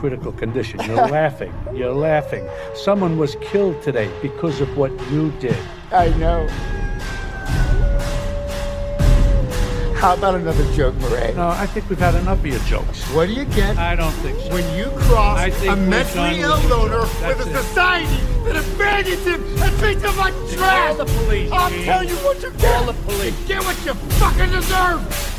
critical condition. You're laughing. You're laughing. Someone was killed today because of what you did. I know. How about another joke, Murray? No, I think we've had enough of your jokes. What do you get I don't think so. when you cross I think a mentally ill loner with a it. society that abandons him and treats him like trash? Call the police, I'll Gene. tell you what you get. Call the police. You get what you fucking deserve.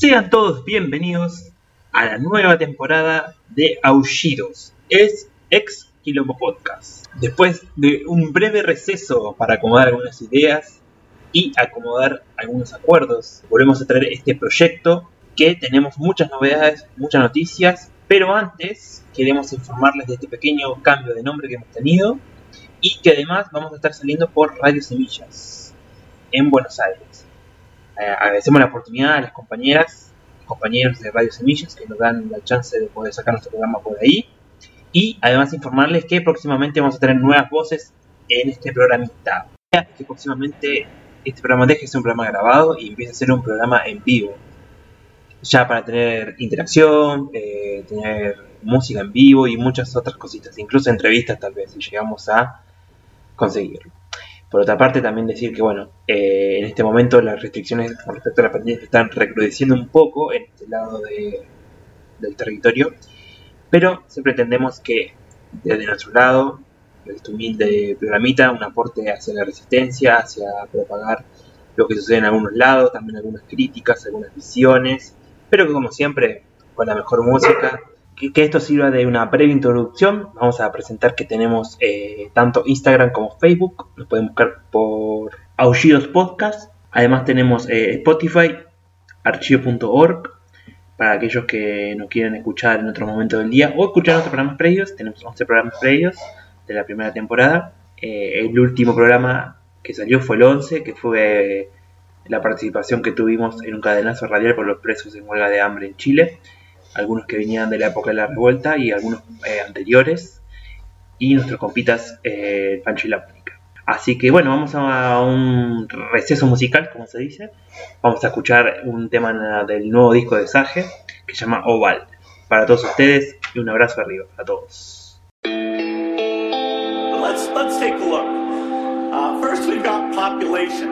Sean todos bienvenidos a la nueva temporada de Aullidos, es ex Quilombo Podcast. Después de un breve receso para acomodar algunas ideas y acomodar algunos acuerdos, volvemos a traer este proyecto que tenemos muchas novedades, muchas noticias, pero antes queremos informarles de este pequeño cambio de nombre que hemos tenido y que además vamos a estar saliendo por Radio Semillas en Buenos Aires. Eh, agradecemos la oportunidad a las compañeras y compañeros de Radio Semillas que nos dan la chance de poder sacar nuestro programa por ahí. Y además informarles que próximamente vamos a tener nuevas voces en este programita. Que próximamente este programa deje de ser un programa grabado y empiece a ser un programa en vivo. Ya para tener interacción, eh, tener música en vivo y muchas otras cositas. Incluso entrevistas tal vez si llegamos a conseguirlo. Por otra parte, también decir que, bueno, eh, en este momento las restricciones con respecto a la pandemia están recrudeciendo un poco en este lado de- del territorio, pero siempre entendemos que desde nuestro lado, este humilde programita, un aporte hacia la resistencia, hacia propagar lo que sucede en algunos lados, también algunas críticas, algunas visiones, pero que como siempre, con la mejor música, que, esto sirva de una breve introducción. Vamos a presentar que tenemos eh, tanto Instagram como Facebook. Nos pueden buscar por Aullidos Podcast. Además tenemos eh, Spotify, archivo.org para aquellos que nos quieren escuchar en otro momento del día o escuchar otros programas previos. Tenemos 11 programas previos de la primera temporada. Eh, el último programa que salió fue el 11, que fue la participación que tuvimos en un cadenazo radial por los presos en huelga de hambre en Chile algunos que venían de la época de la revuelta y algunos eh, anteriores, y nuestros compitas eh, Pancho y la. Así que bueno, vamos a un receso musical, como se dice. Vamos a escuchar un tema del nuevo disco de Sage que se llama Oval. Para todos ustedes y un abrazo arriba a todos. Let's let's take a look. Uh, first, we've got population.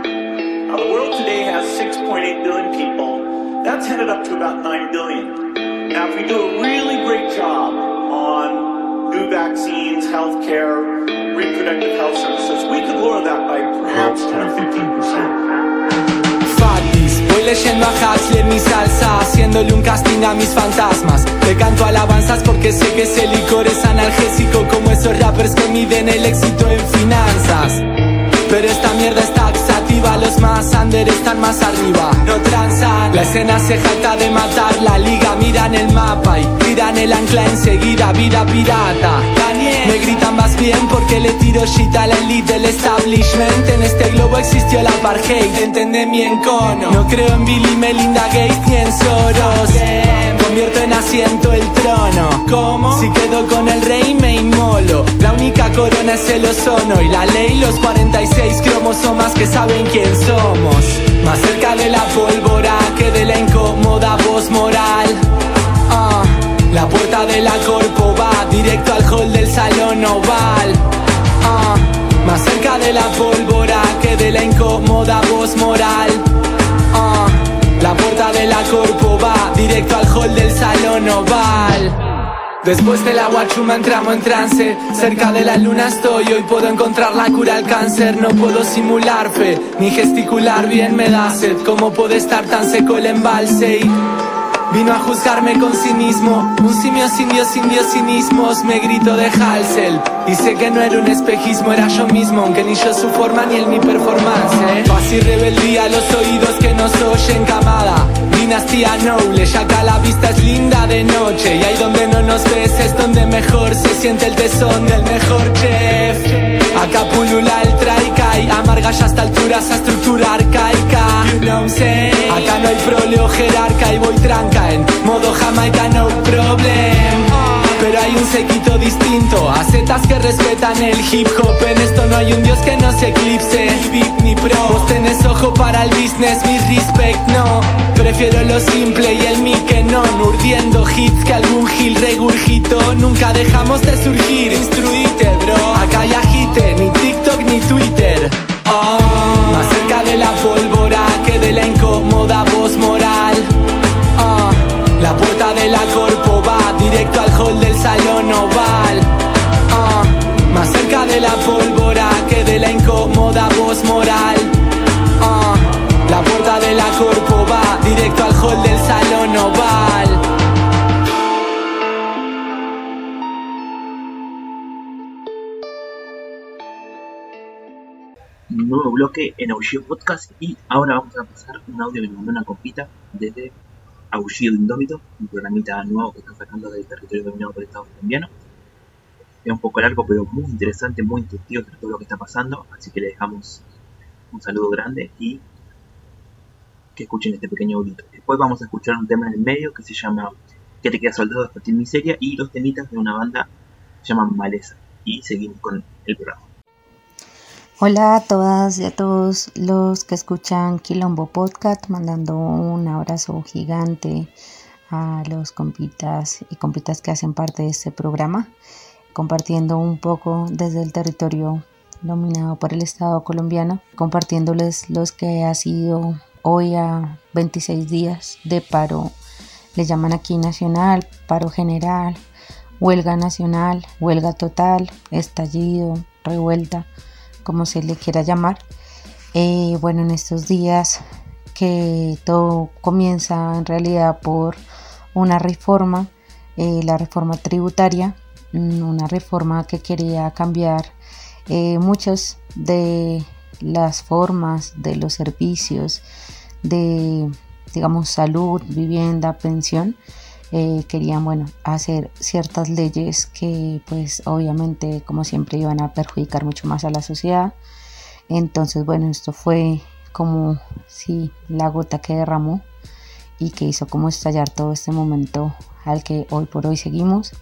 Uh, the world today has 6.8 billion people. That's headed up to about 9 billion. Now, if we do a really great job on new vaccines, healthcare, reproductive health services, we could lower that by perhaps 10 or 15 percent. Fatis, voy leyendo a en mi salsa, haciéndole un casting a mis fantasmas. Le canto alabanzas porque sé que ese licor es analgésico como esos rappers que miden el éxito en finanzas. Pero esta mierda es taxativa, los más under están más arriba, no transan. La escena se jacta de matar la liga, miran el mapa y tiran el ancla enseguida, vida pirata. Daniel, me gritan más bien porque le tiro shit a la elite del establishment. En este globo existió la apartheid, entendé mi encono. No creo en Billy, Melinda Gates ni en Soros. Convierto en asiento el trono. ¿Cómo? Si quedo con el rey me inmolo. La única corona es el ozono y la ley los 46 cromosomas que saben quién somos. Más cerca de la pólvora que de la incómoda voz moral. Ah, la puerta de la corpo va directo al hall del salón oval. Ah, más cerca de la pólvora que de la incómoda voz moral. La puerta de la corpo va directo al hall del salón oval. Después de la guachuma entramos en trance. Cerca de la luna estoy, hoy puedo encontrar la cura al cáncer. No puedo simular fe, ni gesticular bien me da sed. ¿Cómo puede estar tan seco el embalse? Y Vino a juzgarme con cinismo. Un simio sin Dios, sin Dios, cinismos. Me grito de Halsel Y sé que no era un espejismo, era yo mismo. Aunque ni yo su forma ni él mi performance ¿eh? Paz y rebeldía, los oídos que nos oyen camada Dinastía noble, acá la vista es linda de noche. Y ahí donde no nos ves es donde mejor se siente el tesón del mejor chef. Acá pulula el traikai Amarga ya hasta altura esa estructura arcaica. You know Acá no hay proleo jerarca y voy tranca En modo jamaica no problem hay un sequito distinto. Acetas que respetan el hip hop En esto no hay un dios que no se eclipse. Ni VIP ni pro. Vos tenés ojo para el business, mi respect no. Prefiero lo simple y el mi que no. Urdiendo hits que algún gil regurgito Nunca dejamos de surgir Instruite bro. Acá hay agite, ni TikTok ni Twitter. Oh. Más cerca de la pólvora que de la incómoda voz moral. Oh. La puerta de la corpo va directo al hall del salón oval. Ah, más cerca de la pólvora que de la incómoda voz moral. Ah, la puerta de la corpo va directo al hall del salón oval. nuevo bloque en Aullido Podcast y ahora vamos a pasar un audio que una compita desde Aullido Indómito, un programita nuevo que están sacando del territorio dominado por el Estado. Es un poco largo, pero muy interesante, muy instructivo sobre todo lo que está pasando, así que le dejamos un saludo grande y que escuchen este pequeño audito. Después vamos a escuchar un tema en el medio que se llama Que te queda soldado de Fatil Miseria y dos temitas de una banda que se llama Maleza. Y seguimos con el programa. Hola a todas y a todos los que escuchan Quilombo Podcast, mandando un abrazo gigante a los compitas y compitas que hacen parte de este programa, compartiendo un poco desde el territorio dominado por el Estado colombiano, compartiéndoles los que ha sido hoy a 26 días de paro, le llaman aquí nacional, paro general, huelga nacional, huelga total, estallido, revuelta como se le quiera llamar. Eh, bueno, en estos días que todo comienza en realidad por una reforma, eh, la reforma tributaria, mm, una reforma que quería cambiar eh, muchas de las formas de los servicios de, digamos, salud, vivienda, pensión. Querían bueno hacer ciertas leyes que pues obviamente como siempre iban a perjudicar mucho más a la sociedad. Entonces bueno esto fue como si la gota que derramó y que hizo como estallar todo este momento al que hoy por hoy seguimos.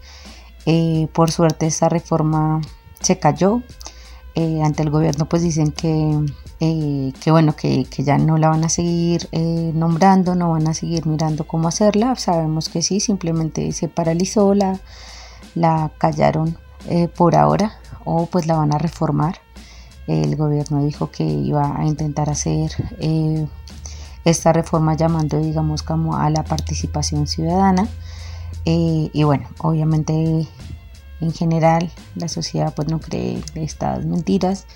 Eh, por suerte esta reforma se cayó Eh, ante el gobierno pues dicen que, eh, que bueno que, que ya no la van a seguir eh, nombrando no van a seguir mirando cómo hacerla. Sabemos que sí simplemente se paralizó la la callaron por ahora o pues la van a reformar. El gobierno dijo que iba a intentar hacer esta reforma llamando digamos como a la participación ciudadana. Y bueno obviamente en general la sociedad pues no cree estas mentiras.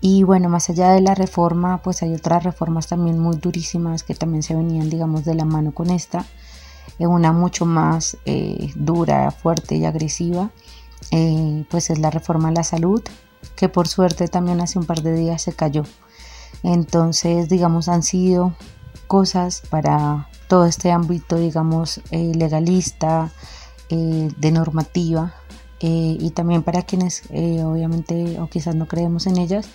Y bueno más allá de la reforma pues hay otras reformas también muy durísimas que también se venían digamos de la mano con esta. Eh, una mucho más eh, dura fuerte y agresiva eh, pues es la reforma a la salud que por suerte también hace un par de días se cayó. Entonces digamos han sido cosas para todo este ámbito digamos eh, legalista de normativa eh, y también para quienes eh, obviamente o quizás no creemos en ellas,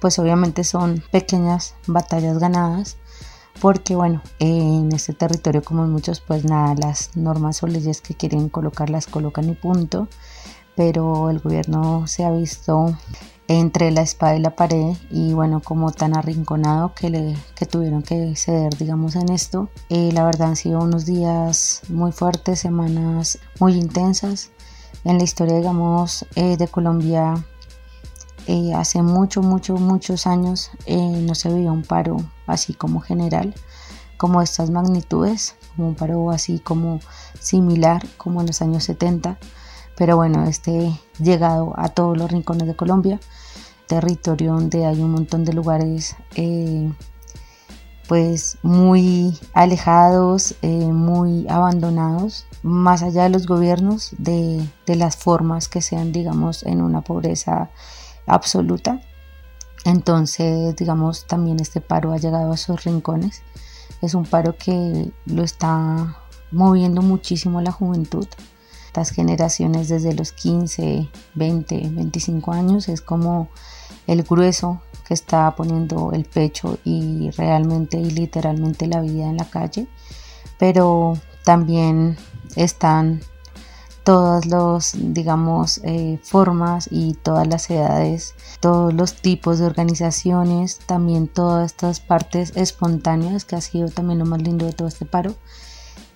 pues obviamente son pequeñas batallas ganadas porque bueno, en este territorio como en muchos pues nada, las normas o leyes que quieren colocar las colocan y punto, pero el gobierno se ha visto entre la espada y la pared y bueno como tan arrinconado que, le, que tuvieron que ceder digamos en esto. Eh, la verdad han sido unos días muy fuertes semanas muy intensas en la historia digamos eh, de Colombia eh, hace mucho mucho muchos años eh, no se veía un paro así como general como estas magnitudes como un paro así como similar como en los años 70 pero bueno, este llegado a todos los rincones de Colombia, territorio donde hay un montón de lugares pues muy alejados, eh, muy abandonados, más allá de los gobiernos, de, de, las formas que sean, digamos, en una pobreza absoluta. Entonces, digamos, también este paro ha llegado a sus rincones. Es un paro que lo está moviendo muchísimo la juventud. Las generaciones desde los 15, 20, 25 años es como el grueso que está poniendo el pecho y realmente y literalmente la vida en la calle, pero también están todas los digamos eh, formas y todas las edades todos los tipos de organizaciones también todas estas partes espontáneas que ha sido también lo más lindo de todo este paro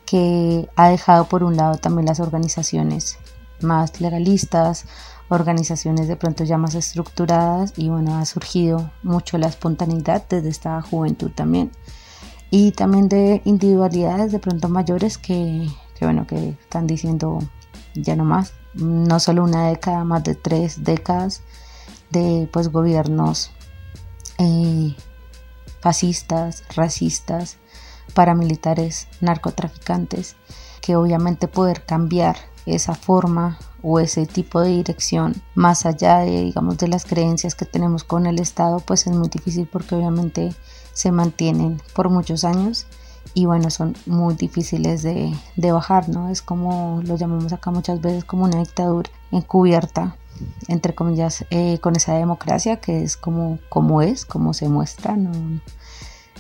que ha dejado por un lado también las organizaciones más legalistas organizaciones de pronto ya más estructuradas y bueno, ha surgido mucho la espontaneidad desde esta juventud también. Y también de individualidades de pronto mayores que, que bueno, que están diciendo ya no más, no solo una década, más de tres décadas de pues gobiernos eh, fascistas, racistas, paramilitares, narcotraficantes, que obviamente poder cambiar esa forma o ese tipo de dirección más allá de digamos de las creencias que tenemos con el Estado pues es muy difícil porque obviamente se mantienen por muchos años y bueno son muy difíciles de, de bajar no es como lo llamamos acá muchas veces como una dictadura encubierta entre comillas eh, con esa democracia que es como como es como se muestra no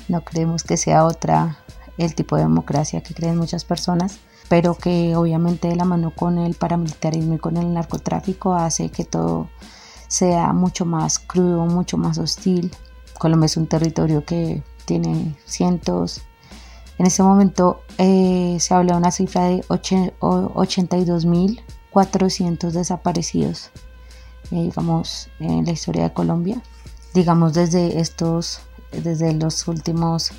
no creemos que sea otra el tipo de democracia que creen muchas personas pero que obviamente de la mano con el paramilitarismo y con el narcotráfico hace que todo sea mucho más crudo, mucho más hostil. Colombia es un territorio que tiene cientos. En este momento eh, se habla de una cifra de 82.400 desaparecidos, eh, digamos, en la historia de Colombia. Digamos, desde estos, desde los últimos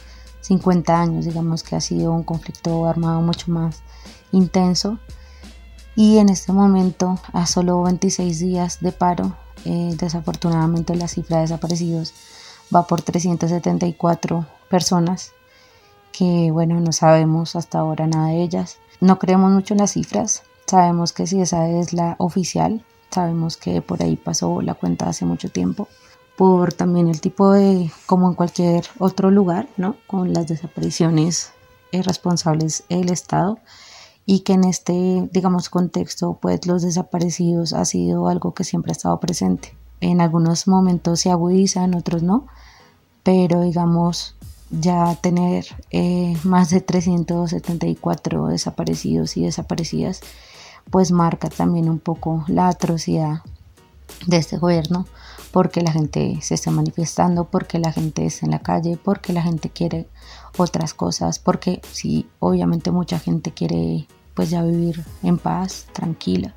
50 años, digamos que ha sido un conflicto armado mucho más intenso. Y en este momento a solo 26 días de paro eh, desafortunadamente la cifra de desaparecidos va por 374 personas que bueno no sabemos hasta ahora nada de ellas. No creemos mucho en las cifras. Sabemos que si esa es la oficial sabemos que por ahí pasó la cuenta hace mucho tiempo por también el tipo de como en cualquier otro lugar no con las desapariciones responsables el estado y que en este, digamos, contexto, pues los desaparecidos ha sido algo que siempre ha estado presente. En algunos momentos se agudiza, en otros no, pero digamos, ya tener eh, más de 374 desaparecidos y desaparecidas, pues marca también un poco la atrocidad de este gobierno, porque la gente se está manifestando, porque la gente está en la calle, porque la gente quiere otras cosas, porque sí, obviamente mucha gente quiere pues ya vivir en paz, tranquila,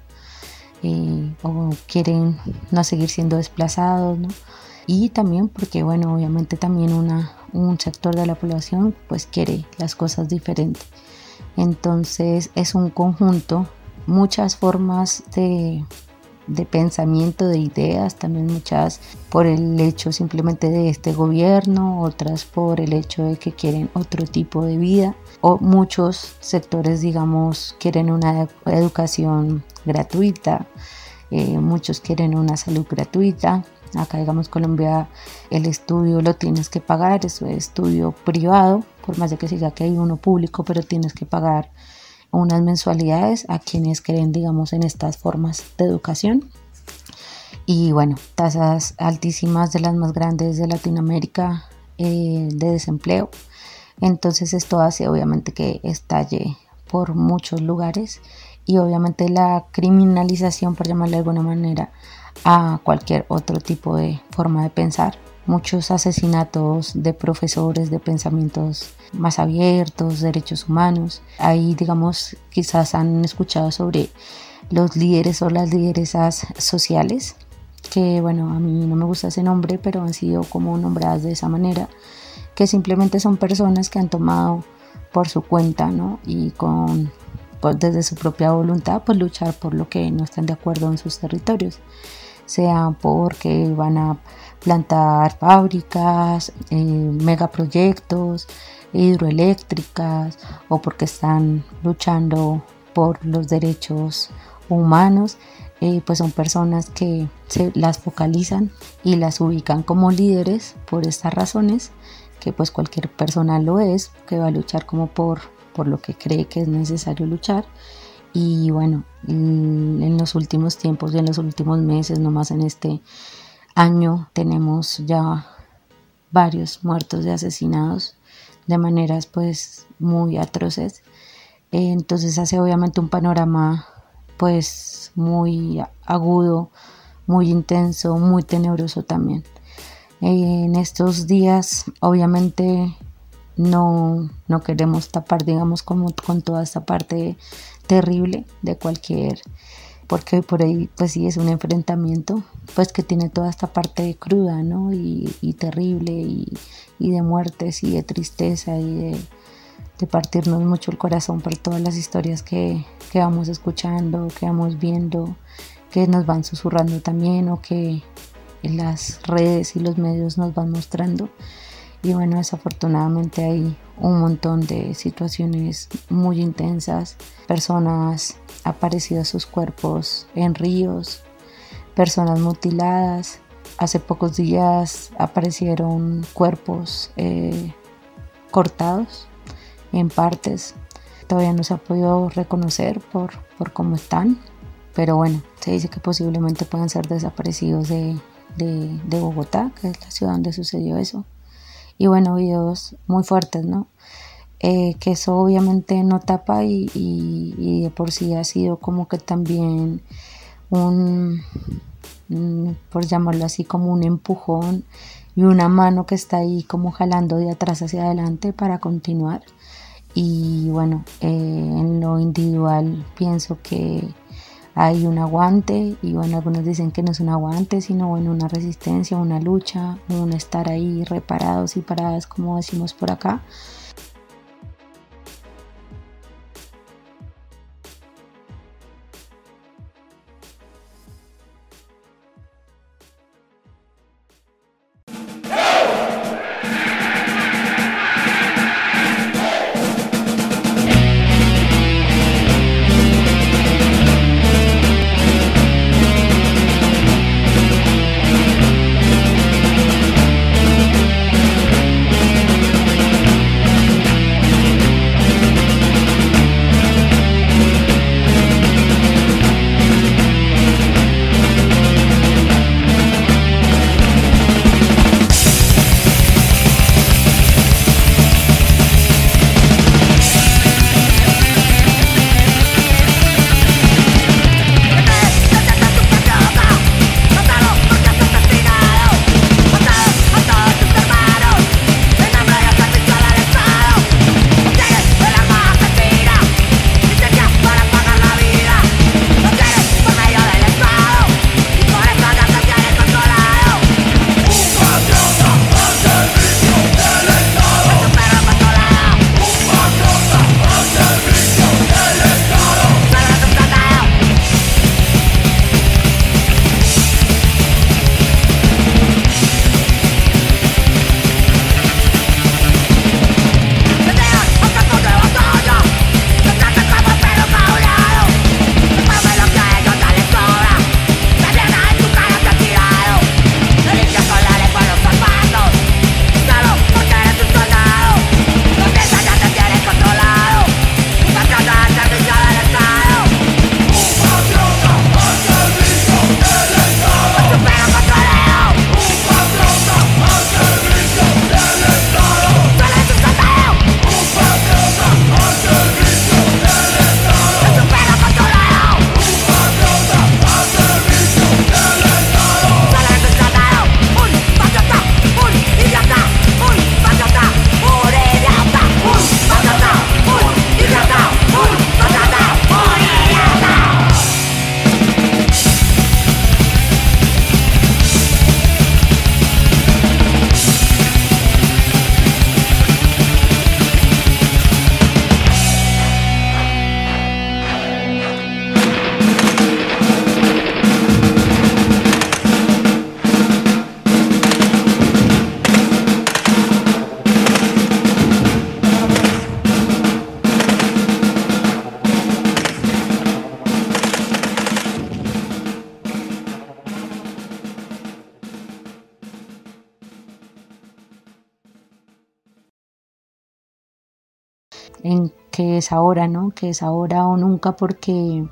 eh, o quieren no seguir siendo desplazados, ¿no? Y también porque, bueno, obviamente también una, un sector de la población pues quiere las cosas diferentes. Entonces es un conjunto, muchas formas de, de pensamiento, de ideas, también muchas por el hecho simplemente de este gobierno, otras por el hecho de que quieren otro tipo de vida, o muchos sectores, digamos, quieren una educación gratuita, eh, muchos quieren una salud gratuita. Acá, digamos, Colombia, el estudio lo tienes que pagar, es un estudio privado, por más de que siga que hay uno público, pero tienes que pagar unas mensualidades a quienes creen, digamos, en estas formas de educación. Y bueno, tasas altísimas de las más grandes de Latinoamérica eh, de desempleo. Entonces esto hace obviamente que estalle por muchos lugares y obviamente la criminalización, por llamarle de alguna manera, a cualquier otro tipo de forma de pensar muchos asesinatos de profesores de pensamientos más abiertos, derechos humanos. Ahí, digamos, quizás han escuchado sobre los líderes o las lideresas sociales, que bueno, a mí no me gusta ese nombre, pero han sido como nombradas de esa manera, que simplemente son personas que han tomado por su cuenta, ¿no? Y con pues, desde su propia voluntad, pues luchar por lo que no están de acuerdo en sus territorios, sea porque van a plantar fábricas, eh, megaproyectos, hidroeléctricas o porque están luchando por los derechos humanos, eh, pues son personas que se las focalizan y las ubican como líderes por estas razones, que pues cualquier persona lo es, que va a luchar como por, por lo que cree que es necesario luchar. Y bueno, en los últimos tiempos y en los últimos meses, nomás en este año, tenemos ya varios muertos y asesinados de maneras pues muy atroces. Entonces hace obviamente un panorama pues muy agudo, muy intenso, muy tenebroso también. En estos días obviamente no, no queremos tapar digamos como con toda esta parte terrible de cualquier porque por ahí pues sí es un enfrentamiento pues que tiene toda esta parte cruda ¿no? y, terrible y, de muertes y de tristeza y de, partirnos mucho el corazón por todas las historias que, que, vamos escuchando, que vamos viendo, que nos van susurrando también o que en las redes y los medios nos van mostrando. Y bueno, desafortunadamente hay un montón de situaciones muy intensas, personas aparecidas sus cuerpos en ríos, personas mutiladas. Hace pocos días aparecieron cuerpos eh, cortados en partes. Todavía no se ha podido reconocer por, por cómo están, pero bueno, se dice que posiblemente puedan ser desaparecidos de, de Bogotá, que es la ciudad donde sucedió eso y bueno, videos muy fuertes, ¿no? Eh, que eso obviamente no tapa y, y, de por sí ha sido como que también un, por llamarlo así, como un empujón y una mano que está ahí como jalando de atrás hacia adelante para continuar. Y bueno, eh, en lo individual pienso que hay un aguante y bueno, algunos dicen que no es un aguante, sino bueno, una resistencia, una lucha, un estar ahí reparados y paradas como decimos por acá. Es ahora, ¿no? Que es ahora o nunca porque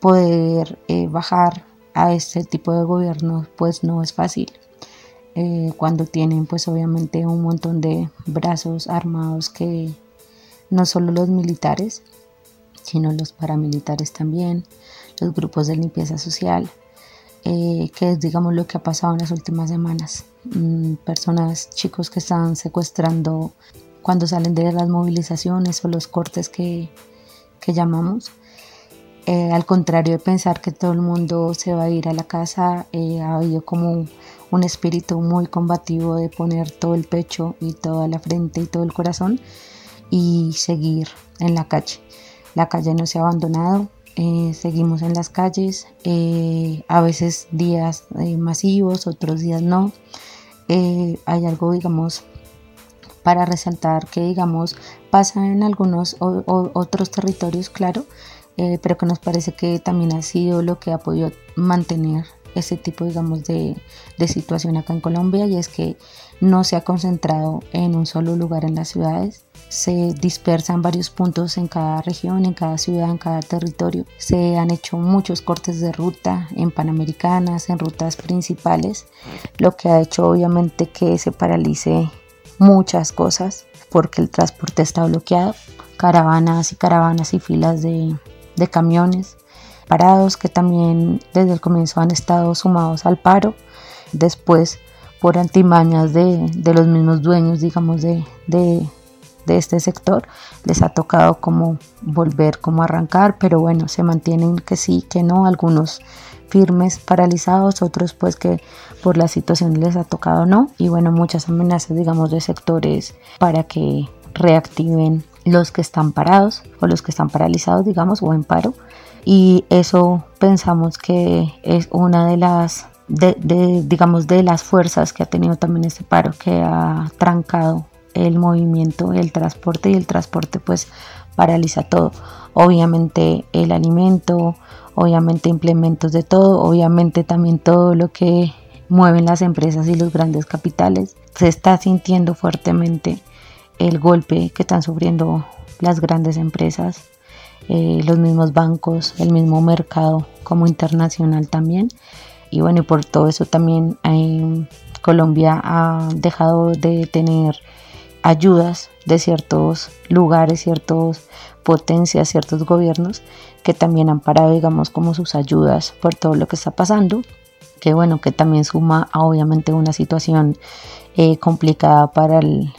poder eh, bajar a este tipo de gobierno pues no es fácil. Eh, cuando tienen pues obviamente un montón de brazos armados que no solo los militares, sino los paramilitares también, los grupos de limpieza social, eh, que es digamos lo que ha pasado en las últimas semanas. Mm, personas, chicos que están secuestrando cuando salen de las movilizaciones o los cortes que, que llamamos. Eh, al contrario de pensar que todo el mundo se va a ir a la casa, eh, ha habido como un espíritu muy combativo de poner todo el pecho y toda la frente y todo el corazón y seguir en la calle. La calle no se ha abandonado, eh, seguimos en las calles, a veces días masivos, otros días no. hay algo, digamos, para resaltar que, digamos, pasa en algunos otros territorios, claro, eh, pero que nos parece que también ha sido lo que ha podido mantener ese tipo, digamos, de, de, situación acá en Colombia y es que no se ha concentrado en un solo lugar en las ciudades, se dispersa en varios puntos en cada región, en cada ciudad, en cada territorio. Se han hecho muchos cortes de ruta en panamericanas, en rutas principales, lo que ha hecho obviamente que se paralice muchas cosas porque el transporte está bloqueado, caravanas y caravanas y filas de, camiones parados que también desde el comienzo han estado sumados al paro. Después, por antimañas de, los mismos dueños, digamos, de, de, este sector, les ha tocado como volver, como arrancar, pero bueno, se mantienen que sí, que no, algunos firmes, paralizados, otros pues que por la situación les ha tocado no, y bueno, muchas amenazas, digamos, de sectores para que reactiven los que están parados o los que están paralizados, digamos, o en paro. Y eso pensamos que es una de las, de, digamos, de las fuerzas que ha tenido también este paro, que ha trancado el movimiento, el transporte y el transporte pues paraliza todo. Obviamente el alimento, obviamente implementos de todo, obviamente también todo lo que mueven las empresas y los grandes capitales. Se está sintiendo fuertemente el golpe que están sufriendo las grandes empresas, eh, los mismos bancos, el mismo mercado como internacional también. Y bueno, y por todo eso también Colombia ha dejado de tener ayudas de ciertos lugares, ciertas potencias, ciertos gobiernos que también han parado, digamos, como sus ayudas por todo lo que está pasando que bueno, que también suma a obviamente una situación eh, complicada para el,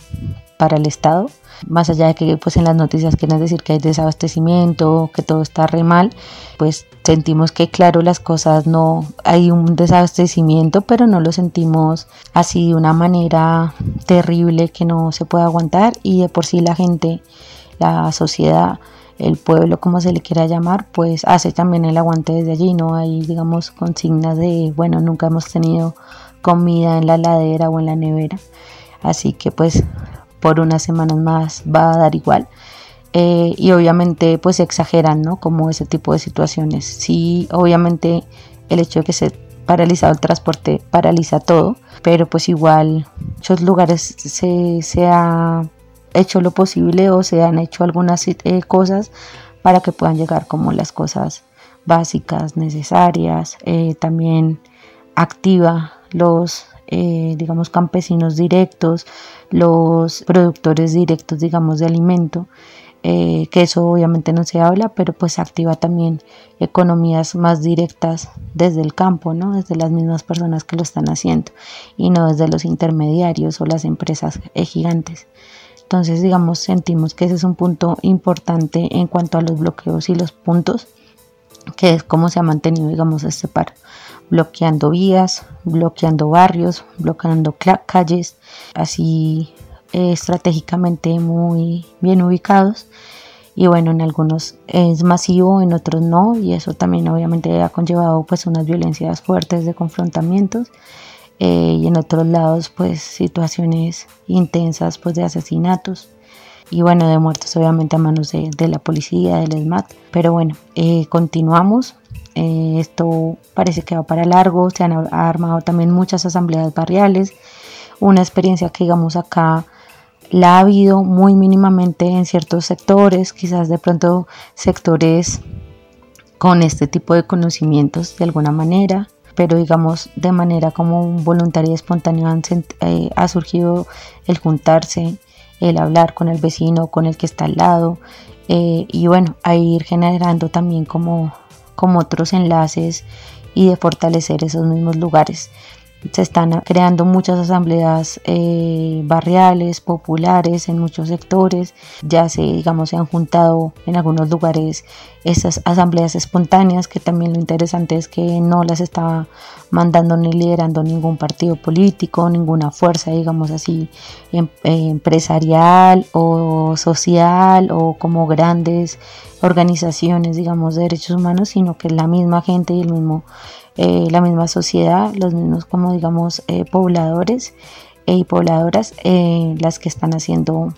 para el Estado. Más allá de que pues en las noticias quieren decir que hay desabastecimiento, que todo está re mal, pues sentimos que claro las cosas no hay un desabastecimiento, pero no lo sentimos así de una manera terrible que no se puede aguantar. Y de por sí la gente, la sociedad el pueblo, como se le quiera llamar, pues hace también el aguante desde allí, no hay, digamos, consignas de, bueno, nunca hemos tenido comida en la ladera o en la nevera, así que pues por unas semanas más va a dar igual. Eh, y obviamente pues exageran, ¿no? Como ese tipo de situaciones. Sí, obviamente el hecho de que se paralizado el transporte paraliza todo, pero pues igual muchos lugares se, se ha hecho lo posible o se han hecho algunas eh, cosas para que puedan llegar como las cosas básicas, necesarias. Eh, también activa los, eh, digamos, campesinos directos, los productores directos, digamos, de alimento. Que eso obviamente no se habla, pero pues activa también economías más directas desde el campo, ¿no? Desde las mismas personas que lo están haciendo y no desde los intermediarios o las empresas gigantes. Entonces, digamos, sentimos que ese es un punto importante en cuanto a los bloqueos y los puntos, que es cómo se ha mantenido, digamos, este paro. Bloqueando vías, bloqueando barrios, bloqueando calles, así eh, estratégicamente muy bien ubicados. Y bueno, en algunos es masivo, en otros no, y eso también obviamente ha conllevado pues unas violencias fuertes de confrontamientos eh, y en otros lados pues situaciones intensas pues de asesinatos y bueno de muertos obviamente a manos de, la policía, del ESMAD. Pero bueno, eh, continuamos. Eh, esto parece que va para largo, se han armado también muchas asambleas barriales, una experiencia que digamos acá la ha habido muy mínimamente en ciertos sectores, quizás de pronto sectores con este tipo de conocimientos de alguna manera, pero digamos de manera como voluntaria y espontánea eh, ha surgido el juntarse, el hablar con el vecino, con el que está al lado, eh, y bueno, a ir generando también como, como otros enlaces y de fortalecer esos mismos lugares se están creando muchas asambleas eh, barriales, populares en muchos sectores. Ya se, digamos, se han juntado en algunos lugares esas asambleas espontáneas, que también lo interesante es que no las está mandando ni liderando ningún partido político, ninguna fuerza, digamos así, em, empresarial o social o como grandes organizaciones, digamos, de derechos humanos, sino que la misma gente y el mismo eh, la misma sociedad, los mismos como digamos eh, pobladores eh, y pobladoras, las que están haciendo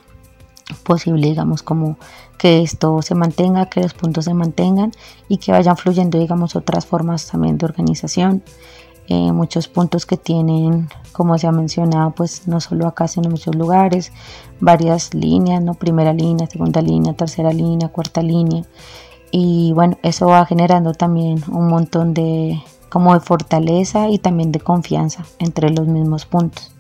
posible digamos como que esto se mantenga, que los puntos se mantengan y que vayan fluyendo digamos otras formas también de organización. Muchos puntos que tienen, como se ha mencionado, pues no solo acá, sino en muchos lugares, varias líneas, ¿no? Primera línea, segunda línea, tercera línea, cuarta línea. Y bueno, eso va generando también un montón de, como de fortaleza y también de confianza entre los mismos puntos.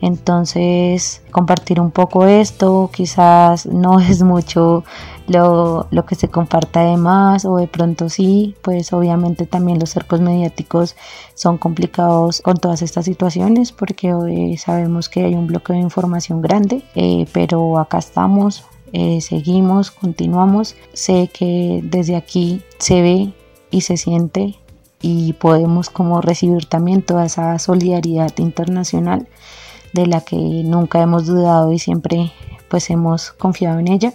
Entonces, compartir un poco esto, quizás no es mucho lo, lo, que se comparta de más o de pronto sí, pues obviamente también los cercos mediáticos son complicados con todas estas situaciones porque sabemos que hay un bloque de información grande, eh, pero acá estamos, eh, seguimos, continuamos. Sé que desde aquí se ve y se siente y podemos como recibir también toda esa solidaridad internacional de la que nunca hemos dudado y siempre pues hemos confiado en ella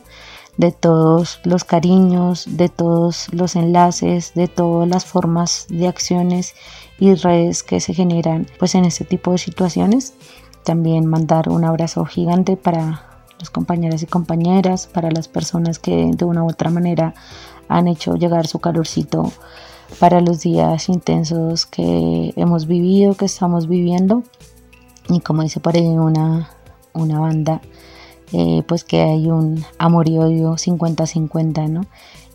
de todos los cariños, de todos los enlaces, de todas las formas de acciones y redes que se generan pues en este tipo de situaciones. También mandar un abrazo gigante para los compañeras y compañeras, para las personas que de una u otra manera han hecho llegar su calorcito para los días intensos que hemos vivido, que estamos viviendo. Y como dice por ahí una, una banda, eh, pues que hay un amor y odio 50-50, ¿no?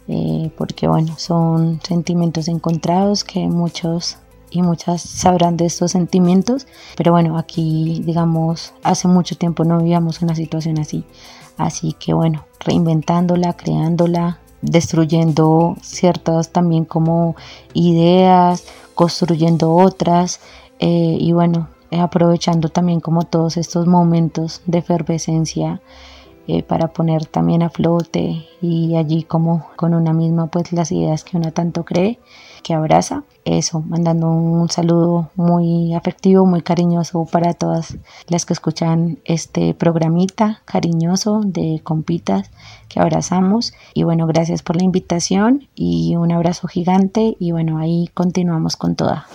Eh, porque bueno, son sentimientos encontrados que muchos y muchas sabrán de estos sentimientos, pero bueno, aquí digamos, hace mucho tiempo no vivíamos una situación así, así que bueno, reinventándola, creándola, destruyendo ciertas también como ideas, construyendo otras eh, y bueno, aprovechando también como todos estos momentos de efervescencia eh, para poner también a flote y allí como con una misma pues las ideas que una tanto cree que abraza. Eso mandando un saludo muy afectivo muy cariñoso para todas las que escuchan este programita cariñoso de compitas que abrazamos. Y bueno gracias por la invitación y un abrazo gigante. Y bueno ahí continuamos con toda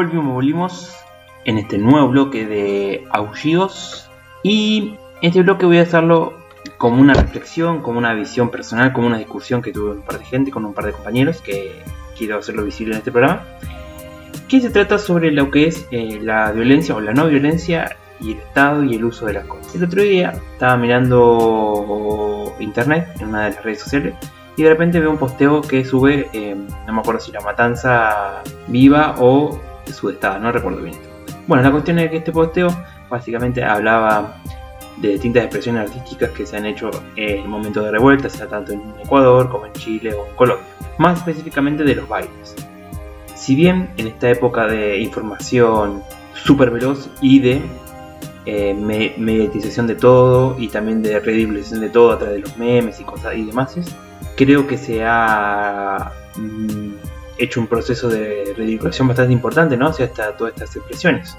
Volvimos, volvimos en este nuevo bloque de aullidos. Y este bloque voy a hacerlo como una reflexión, como una visión personal, como una discusión que tuve con un par de gente, con un par de compañeros, que quiero hacerlo visible en este programa. Que se trata sobre lo que es eh, la violencia o la no violencia y el Estado y el uso de las cosas. El otro día estaba mirando internet en una de las redes sociales y de repente veo un posteo que sube, eh, no me acuerdo si la matanza viva o sudestada, no recuerdo bien. Bueno, la cuestión es que este posteo básicamente hablaba de distintas expresiones artísticas que se han hecho en momentos de revuelta, sea tanto en Ecuador como en Chile o en Colombia. Más específicamente de los bailes. Si bien en esta época de información súper veloz y de eh, mediatización de todo y también de redibilización de todo a través de los memes y cosas y demás, creo que se ha mm, hecho un proceso de redibilización bastante importante ¿no? hacia todas estas expresiones.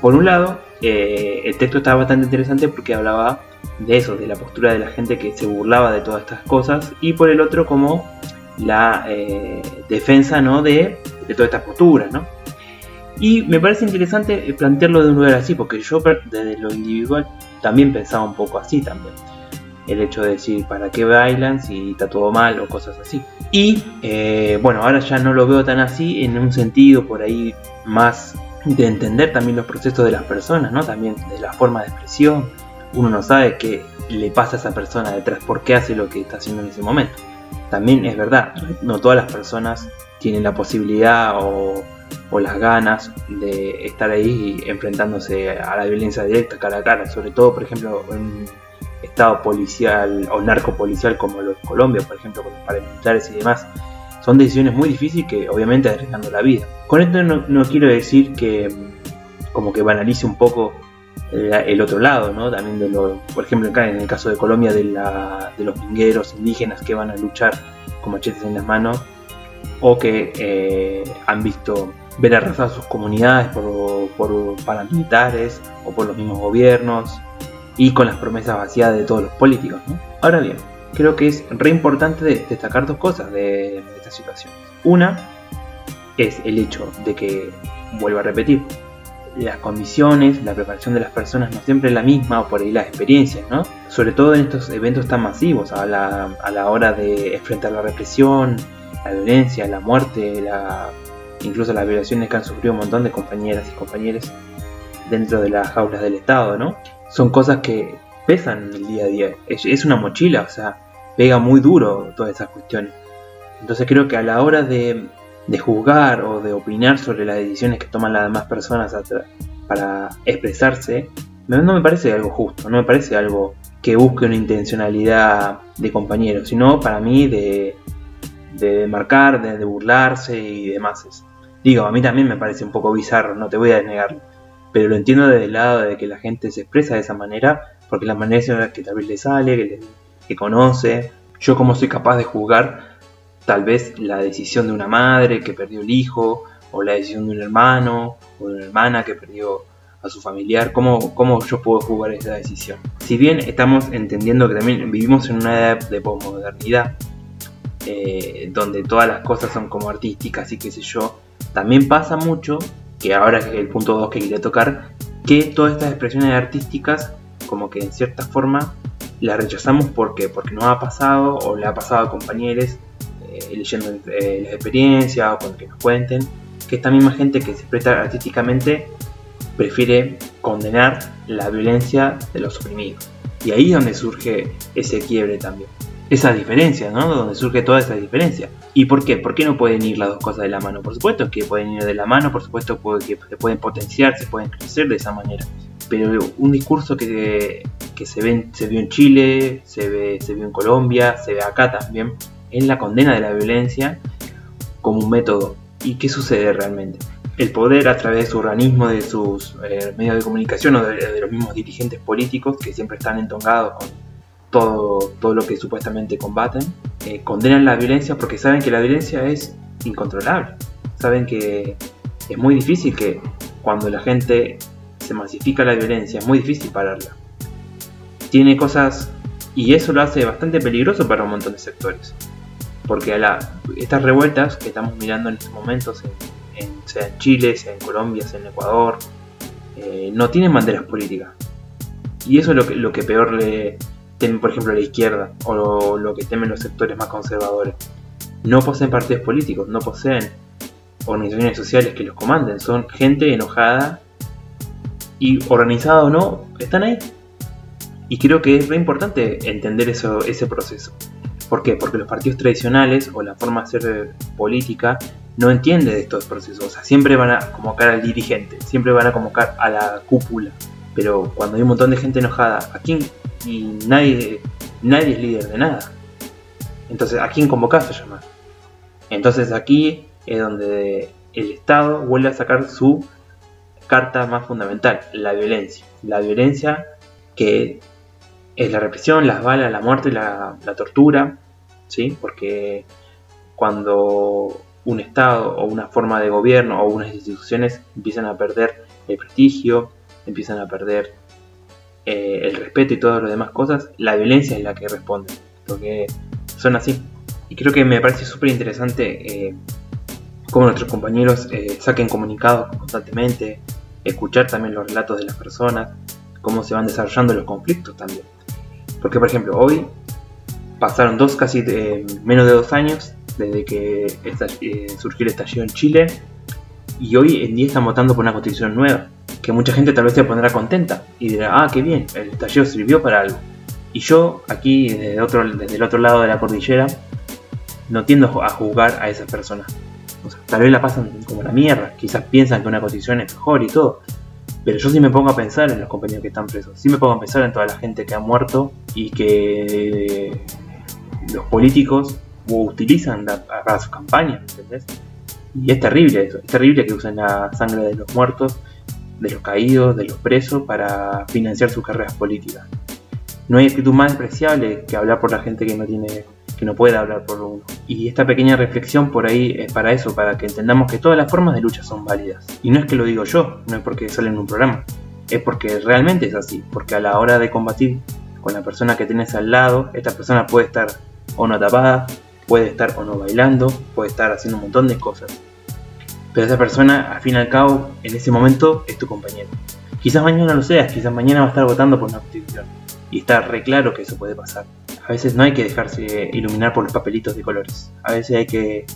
Por un lado, eh, el texto estaba bastante interesante porque hablaba de eso, de la postura de la gente que se burlaba de todas estas cosas, y por el otro como la eh, defensa ¿no? de, de todas estas posturas. ¿no? Y me parece interesante plantearlo de un lugar así, porque yo desde lo individual también pensaba un poco así también. El hecho de decir, ¿para qué bailan si está todo mal o cosas así? Y eh, bueno, ahora ya no lo veo tan así, en un sentido por ahí más de entender también los procesos de las personas, ¿no? También de la forma de expresión. Uno no sabe qué le pasa a esa persona detrás, por qué hace lo que está haciendo en ese momento. También es verdad, no todas las personas tienen la posibilidad o, o las ganas de estar ahí enfrentándose a la violencia directa cara a cara, sobre todo, por ejemplo, en estado policial o narcopolicial como lo de Colombia, por ejemplo, con los paramilitares y demás son decisiones muy difíciles que obviamente arriesgando la vida. Con esto no, quiero decir que como que banalice un poco el, otro lado, ¿no? También de lo, por ejemplo, acá en el caso de Colombia, de, la, de los pingueros indígenas que van a luchar con machetes en las manos o que eh, han visto ver arrasadas sus comunidades por, por paramilitares o por los mismos gobiernos y con las promesas vacías de todos los políticos. ¿no? Ahora bien, creo que es re importante destacar dos cosas de, esta situación. Una es el hecho de que, vuelvo a repetir, las condiciones, la preparación de las personas no siempre es la misma, o por ahí las experiencias, ¿no? Sobre todo en estos eventos tan masivos, a la, a la hora de enfrentar la represión, la violencia, la muerte, la, incluso las violaciones que han sufrido un montón de compañeras y compañeros dentro de las jaulas del Estado, ¿no? Son cosas que pesan en el día a día. Es, una mochila, o sea, pega muy duro todas esas cuestiones. Entonces creo que a la hora de, juzgar o de opinar sobre las decisiones que toman las demás personas para expresarse, no me parece algo justo, no me parece algo que busque una intencionalidad de compañero, sino para mí de, de marcar, de, de, burlarse y demás. Digo, a mí también me parece un poco bizarro, no te voy a negarlo, pero lo entiendo desde el lado de que la gente se expresa de esa manera porque la manera que tal vez le sale, que, conoce. Yo como soy capaz de juzgar tal vez la decisión de una madre que perdió el hijo, o la decisión de un hermano, o de una hermana que perdió a su familiar, ¿cómo, cómo yo puedo jugar esa decisión? Si bien estamos entendiendo que también vivimos en una edad de posmodernidad, eh, donde todas las cosas son como artísticas y qué sé yo, también pasa mucho, que ahora es el punto 2 que quería tocar, que todas estas expresiones artísticas como que en cierta forma la rechazamos porque porque nos ha pasado o le ha pasado a compañeros eh, leyendo eh, las experiencias o con que nos cuenten que esta misma gente que se presta artísticamente prefiere condenar la violencia de los oprimidos. Y ahí es donde surge ese quiebre también esa diferencia, ¿no? Donde surge toda esa diferencia. ¿Y por qué? ¿Por qué no pueden ir las dos cosas de la mano? Por supuesto que pueden ir de la mano, por supuesto que se pueden potenciar, se pueden crecer de esa manera pero un discurso que, se, ve, se vio en Chile, se, ve, se vio en Colombia, se ve acá también, en la condena de la violencia como un método. ¿Y qué sucede realmente? El poder a través de su organismo, de sus eh, medios de comunicación o de, los mismos dirigentes políticos que siempre están entongados con todo, todo lo que supuestamente combaten, eh, condenan la violencia porque saben que la violencia es incontrolable. Saben que es muy difícil que cuando la gente se masifica la violencia, es muy difícil pararla. Tiene cosas, y eso lo hace bastante peligroso para un montón de sectores. Porque a la, estas revueltas que estamos mirando en estos momentos en- sea en Chile, sea en Colombia, sea en Ecuador, eh, no tienen banderas políticas. Y eso es lo que, lo que peor le temen, por ejemplo, la izquierda, o lo, que temen los sectores más conservadores. No poseen partidos políticos, no poseen organizaciones sociales que los comanden, son gente enojada y organizada o no, están ahí. Y creo que es re importante entender eso, ese proceso. ¿Por qué? Porque los partidos tradicionales o la forma de hacer política no entiende de estos procesos. O sea, siempre van a convocar al dirigente, siempre van a convocar a la cúpula. Pero cuando hay un montón de gente enojada, ¿a quién? Y nadie, nadie es líder de nada. Entonces, ¿a quién convocás a llamar? Entonces aquí es donde el Estado vuelve a sacar su carta más fundamental, la violencia. La violencia que es la represión, las balas, la muerte, la, la tortura, ¿sí? Porque cuando un Estado o una forma de gobierno o unas instituciones empiezan a perder el prestigio, empiezan a perder eh, el respeto y todas las demás cosas, la violencia es la que responde, porque son así. Y creo que me parece súper interesante eh, cómo nuestros compañeros eh, saquen comunicados constantemente, escuchar también los relatos de las personas, cómo se van desarrollando los conflictos también. Porque, por ejemplo, hoy pasaron dos, casi de- menos de dos años desde que surgió el estallido en Chile y hoy en día están votando por una constitución nueva, que mucha gente tal vez se pondrá contenta y dirá, ah, qué bien, el estallido sirvió para algo. Y yo aquí, desde, otro, desde el otro lado de la cordillera, no tiendo a juzgar a esas personas. O sea, tal vez la pasan como la mierda, quizás piensan que una constitución es mejor y todo. Pero yo sí me pongo a pensar en los compañeros que están presos, sí me pongo a pensar en toda la gente que ha muerto y que los políticos utilizan para sus campañas, ¿entendés? Y es terrible eso, es terrible que usen la sangre de los muertos, de los caídos, de los presos para financiar sus carreras políticas. No hay actitud más despreciable que hablar por la gente que no tiene que no puede hablar por uno. Y esta pequeña reflexión por ahí es para eso, para que entendamos que todas las formas de lucha son válidas. Y no es que lo digo yo, no es porque sale en un programa, es porque realmente es así, porque a la hora de combatir con la persona que tienes al lado, esta persona puede estar o no tapada, puede estar o no bailando, puede estar haciendo un montón de cosas. Pero esa persona, al fin y al cabo, en ese momento es tu compañero. Quizás mañana lo seas, quizás mañana va a estar votando por una constitución. Y está re claro que eso puede pasar. A veces no hay que dejarse iluminar por los papelitos de colores. A veces hay que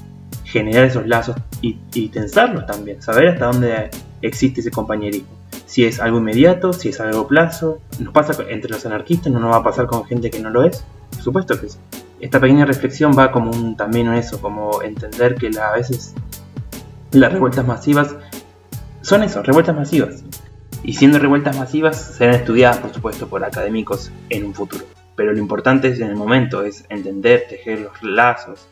generar esos lazos y, tensarlos también. Saber hasta dónde existe ese compañerismo. Si es algo inmediato, si es a largo plazo. Nos pasa entre los anarquistas, no nos va a pasar con gente que no lo es. Por supuesto que sí. Esta pequeña reflexión va como un, también en eso, como entender que a veces las revueltas masivas son eso, revueltas masivas. Y siendo revueltas masivas, serán estudiadas, por supuesto, por académicos en un futuro. Pero lo importante es en el momento, es entender, tejer los lazos,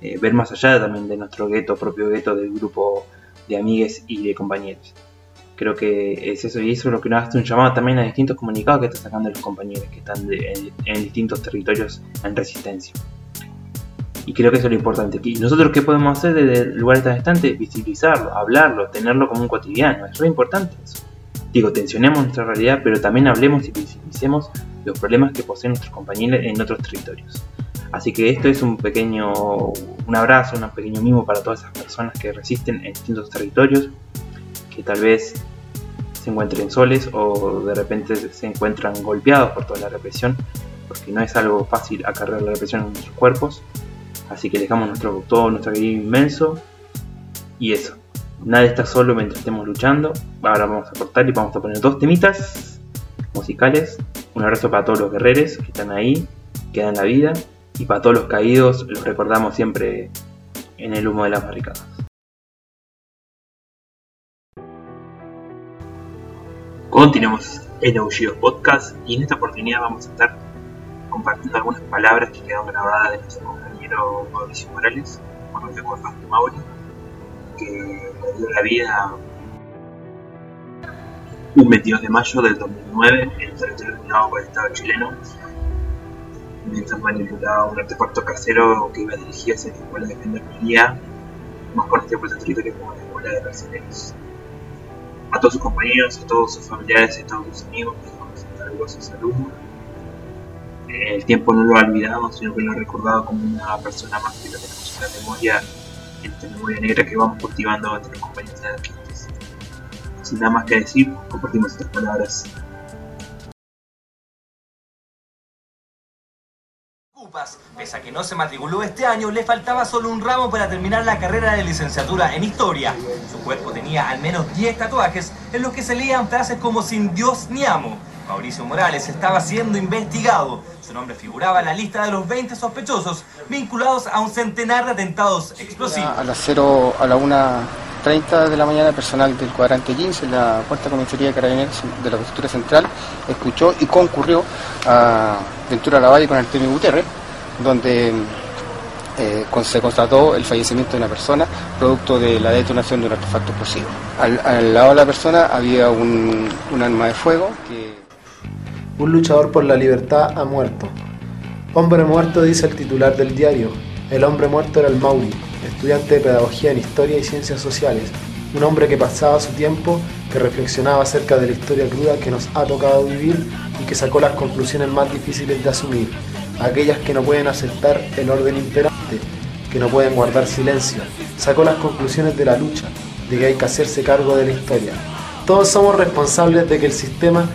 eh, ver más allá también de nuestro gueto, propio gueto del grupo de amigues y de compañeros. Creo que es eso, y eso es lo que nos hace un llamado también a distintos comunicados que están sacando los compañeros que están en distintos territorios en resistencia. Y creo que eso es lo importante. ¿Y nosotros qué podemos hacer desde lugares tan distantes? Visibilizarlo, hablarlo, tenerlo como un cotidiano. Es re importante eso. Digo, tensionemos nuestra realidad, pero también hablemos y visibilicemos los problemas que poseen nuestros compañeros en otros territorios. Así que esto es un pequeño, un abrazo, un pequeño mimo para todas esas personas que resisten en distintos territorios, que tal vez se encuentren soles o de repente se encuentran golpeados por toda la represión, porque no es algo fácil acarrear la represión en nuestros cuerpos. Así que dejamos nuestro, todo nuestro cariño inmenso y eso. Nadie está solo mientras estemos luchando. Ahora vamos a cortar y vamos a poner dos temitas musicales. Un abrazo para todos los guerreros que están ahí, que dan la vida. Y para todos los caídos, los recordamos siempre en el humo de las barricadas. Continuamos en Aullidos Podcast y en esta oportunidad vamos a estar compartiendo algunas palabras que quedaron grabadas de nuestro compañero Mauricio Morales, conocido como Pastor Mauri, que le dio la vida un 22 de mayo del 2009 en el territorio por el Estado chileno, mientras manipulaba un artefacto casero que iba dirigido hacia la escuela de gendarmería, más conocida por ese territorio como la escuela de carceleros. A todos sus compañeros, a todos sus familiares, a todos sus amigos, que son calurosos alumnos, el tiempo no lo ha olvidado, sino que lo ha recordado como una persona más que lo tenemos en la memoria esta memoria negra que vamos cultivando entre los compañeros anarquistas. Sin nada más que decir, compartimos estas palabras. Pese a que no se matriculó este año, le faltaba solo un ramo para terminar la carrera de licenciatura en Historia. Su cuerpo tenía al menos 10 tatuajes en los que se leían frases como sin Dios ni amo. Mauricio Morales estaba siendo investigado. Su nombre figuraba en la lista de los 20 sospechosos vinculados a un centenar de atentados explosivos. A las 0 a la 1.30 de la mañana, personal del cuadrante 15, la cuarta comisaría de carabineros de la prefectura central, escuchó y concurrió a Ventura Lavalle con Artemio Gutiérrez, donde eh, se constató el fallecimiento de una persona producto de la detonación de un artefacto explosivo. Al, lado de la persona había un arma de fuego que Un luchador por la libertad ha muerto. Hombre muerto, dice el titular del diario. El hombre muerto era el Mauri, estudiante de pedagogía en historia y ciencias sociales. Un hombre que pasaba su tiempo, que reflexionaba acerca de la historia cruda que nos ha tocado vivir y que sacó las conclusiones más difíciles de asumir. Aquellas que no pueden aceptar el orden imperante, que no pueden guardar silencio. Sacó las conclusiones de la lucha, de que hay que hacerse cargo de la historia. Todos somos responsables de que el sistema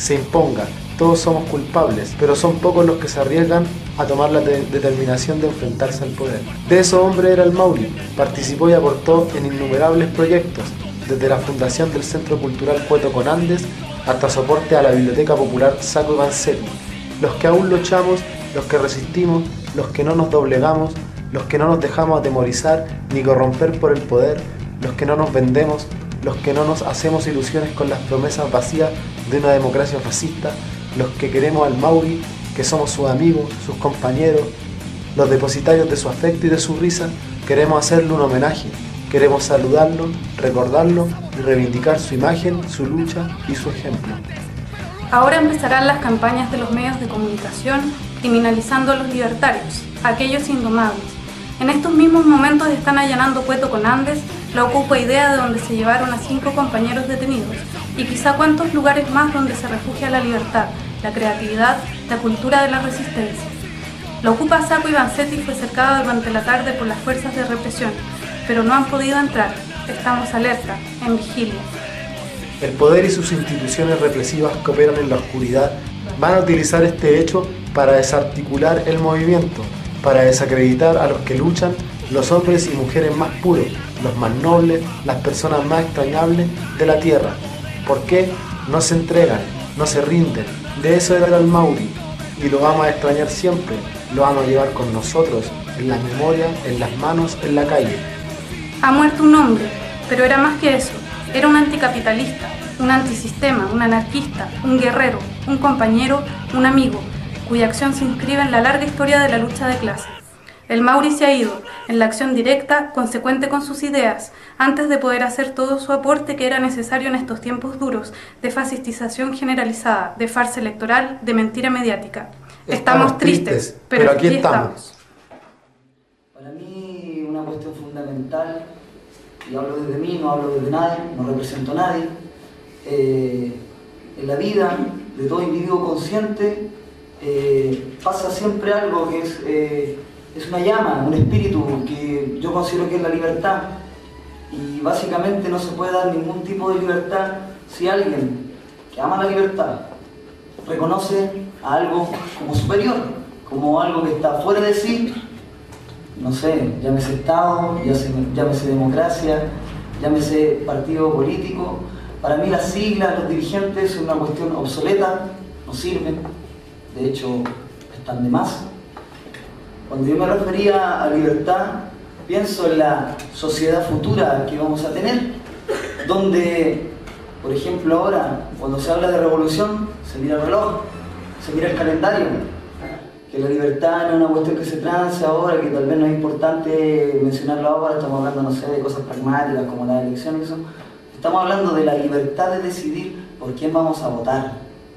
se imponga. Todos somos culpables, pero son pocos los que se arriesgan a tomar la de- determinación de enfrentarse al poder. De esos hombres era el Mauri. Participó y aportó en innumerables proyectos, desde la fundación del Centro Cultural Cueto con Andes hasta soporte a la Biblioteca Popular Saco Vanzetti. Los que aún luchamos, los que resistimos, los que no nos doblegamos, los que no nos dejamos atemorizar ni corromper por el poder, los que no nos vendemos, los que no nos hacemos ilusiones con las promesas vacías de una democracia fascista, los que queremos al Mauri, que somos sus amigos, sus compañeros, los depositarios de su afecto y de su risa, queremos hacerle un homenaje, queremos saludarlo, recordarlo y reivindicar su imagen, su lucha y su ejemplo. Ahora empezarán las campañas de los medios de comunicación criminalizando a los libertarios, aquellos indomables. En estos mismos momentos están allanando Cueto con Andes, la ocupa idea de donde se llevaron a cinco compañeros detenidos, y quizá cuántos lugares más donde se refugia la libertad, la creatividad, la cultura de la resistencia. La ocupa Saco y Vanzetti fue cercada durante la tarde por las fuerzas de represión, pero no han podido entrar. Estamos alerta, en vigilia. El poder y sus instituciones represivas que operan en la oscuridad van a utilizar este hecho para desarticular el movimiento, para desacreditar a los que luchan, los hombres y mujeres más puros, los más nobles, las personas más extrañables de la tierra. ¿Por qué? No se entregan, no se rinden. De eso era el Mauri. Y lo vamos a extrañar siempre. Lo vamos a llevar con nosotros, en la memoria, en las manos, en la calle. Ha muerto un hombre, pero era más que eso. Era un anticapitalista, un antisistema, un anarquista, un guerrero, un compañero, un amigo, cuya acción se inscribe en la larga historia de la lucha de clase. El Mauri se ha ido, en la acción directa, consecuente con sus ideas, antes de poder hacer todo su aporte que era necesario en estos tiempos duros, de fascistización generalizada, de farsa electoral, de mentira mediática. Estamos, tristes, pero, aquí estamos. Para mí una cuestión fundamental, y hablo desde mí, no hablo desde nadie, no represento a nadie, eh, en la vida de todo individuo consciente eh, pasa siempre algo que es, eh, es una llama, un espíritu que yo considero que es la libertad. Y básicamente no se puede dar ningún tipo de libertad si alguien que ama la libertad reconoce a algo como superior, como algo que está fuera de sí no sé, llámese Estado, llámese, democracia, llámese partido político. Para mí las siglas, los dirigentes, es una cuestión obsoleta, no sirven, de hecho están de más. Cuando yo me refería a libertad, pienso en la sociedad futura que vamos a tener, donde, por ejemplo, ahora, cuando se habla de revolución, se mira el reloj, se mira el calendario, que la libertad no es una cuestión que se trance ahora, que tal vez no es importante mencionarlo ahora, estamos hablando, no sé, de cosas pragmáticas como las elecciones, eso. Estamos hablando de la libertad de decidir por quién vamos a votar.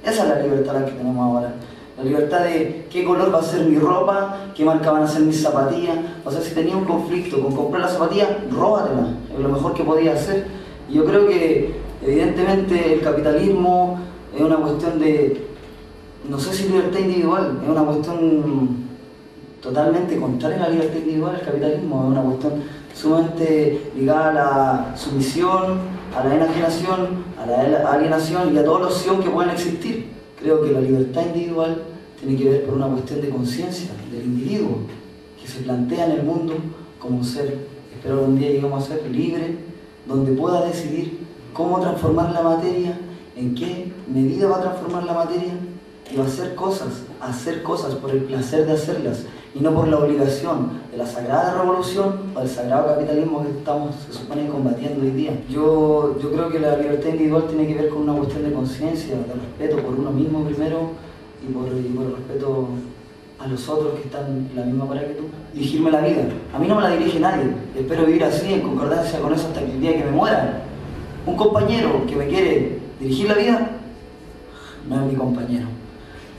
Esa es la libertad que tenemos ahora. La libertad de qué color va a ser mi ropa, qué marca van a ser mis zapatillas. O sea, si tenía un conflicto con comprar la zapatilla, róbatela. Es lo mejor que podía hacer. Y yo creo que, evidentemente, el capitalismo es una cuestión de no sé si libertad individual, es una cuestión totalmente contraria a la libertad individual, el capitalismo es una cuestión sumamente ligada a la sumisión, a la enajenación, a la alienación y a toda la opción que puedan existir. Creo que la libertad individual tiene que ver con una cuestión de conciencia del individuo, que se plantea en el mundo como ser, espero algún día lleguemos a ser libre, donde pueda decidir cómo transformar la materia, en qué medida va a transformar la materia y va a hacer cosas, hacer cosas por el placer de hacerlas y no por la obligación de la sagrada revolución o del sagrado capitalismo que estamos, se supone, combatiendo hoy día. Yo, yo creo que la libertad individual tiene que ver con una cuestión de conciencia, de respeto por uno mismo primero y por, y por el respeto a los otros que están en la misma parada que tú. Dirigirme la vida. A mí no me la dirige nadie. Espero vivir así, en concordancia con eso hasta el día que me muera. Un compañero que me quiere dirigir la vida no es mi compañero.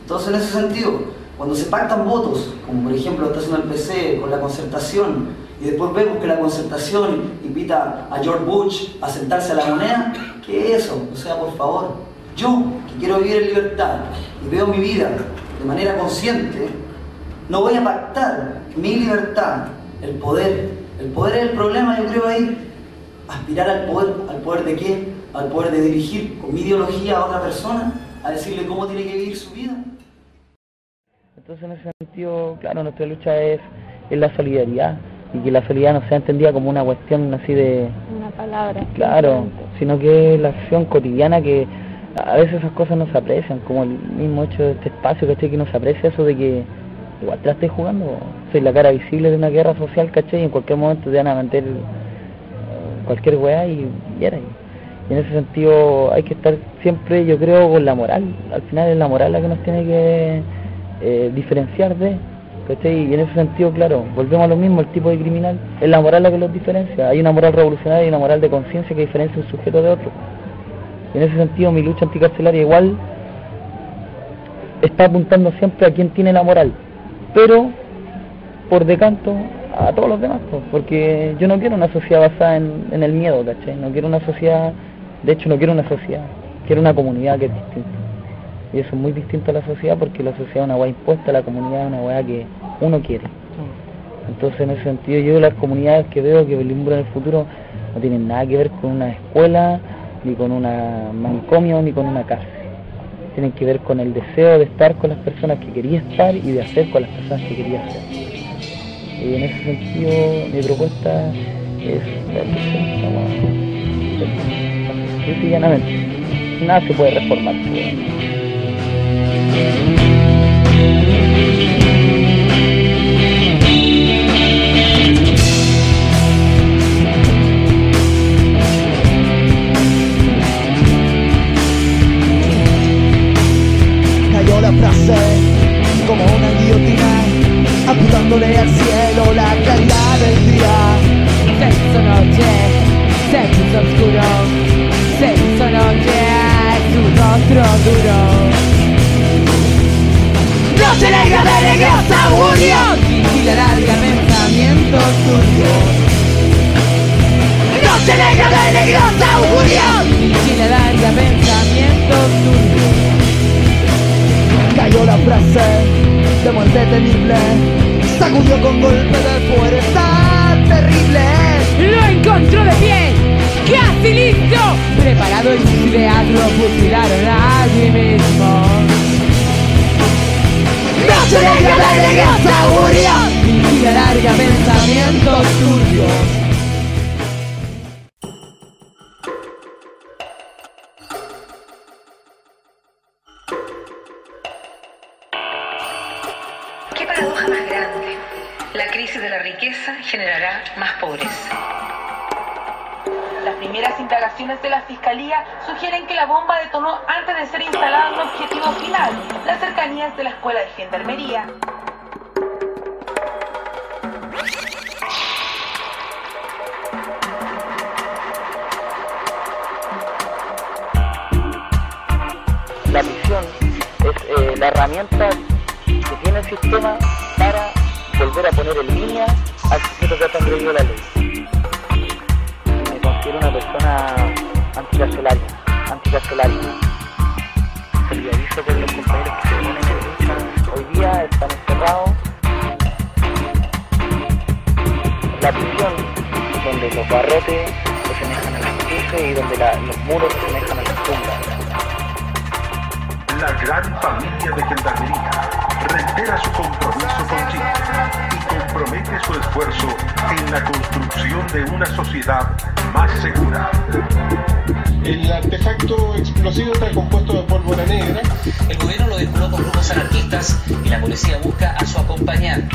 Entonces, en ese sentido, cuando se pactan votos, como por ejemplo está haciendo el PC con la concertación, y después vemos que la concertación invita a George Bush a sentarse a la moneda, ¿qué es eso? O sea, por favor, yo que quiero vivir en libertad y veo mi vida de manera consciente, no voy a pactar mi libertad, el poder. El poder es el problema, yo creo ahí. Aspirar al poder, ¿al poder de qué? Al poder de dirigir con mi ideología a otra persona, a decirle cómo tiene que vivir su vida. Entonces en ese sentido, claro, nuestra lucha es, es la solidaridad y que la solidaridad no sea entendida como una cuestión así de... Una palabra. Claro, sino que es la acción cotidiana que a veces esas cosas no se aprecian, como el mismo hecho de este espacio, ¿cachai? Que no se aprecia eso de que igual te la estés jugando, soy la cara visible de una guerra social, ¿cachai? Y en cualquier momento te van a meter eh, cualquier weá y, y era ahí. Y en ese sentido hay que estar siempre, yo creo, con la moral. Al final es la moral la que nos tiene que eh, diferenciar de, ¿cachai? Y en ese sentido, claro, volvemos a lo mismo, el tipo de criminal es la moral la que los diferencia. Hay una moral revolucionaria y una moral de conciencia que diferencia un sujeto de otro. En ese sentido mi lucha anticarcelaria igual está apuntando siempre a quien tiene la moral, pero por decanto a todos los demás, porque yo no quiero una sociedad basada en, en el miedo, ¿cachai? No quiero una sociedad, de hecho no quiero una sociedad, quiero una comunidad que es distinta. Y eso es muy distinto a la sociedad porque la sociedad es una hueá impuesta, la comunidad es una hueá que uno quiere. Entonces en ese sentido yo las comunidades que veo que vislumbran el futuro no tienen nada que ver con una escuela, ni con una manicomio, ni con una cárcel. Tienen que ver con el deseo de estar con las personas que quería estar y de hacer con las personas que quería hacer. Y en ese sentido mi propuesta es y llanamente. Nada se puede reformar. Cayó la prisión, donde los barrotes se semejan a las cruces y donde la- los muros se semejan a las tumbas. La gran familia de Gendarmería reitera su compromiso con Chile y compromete su esfuerzo en la construcción de una sociedad más segura. El artefacto explosivo está compuesto de pólvora negra. El gobierno lo vinculó con grupos anarquistas y la policía busca a su acompañante.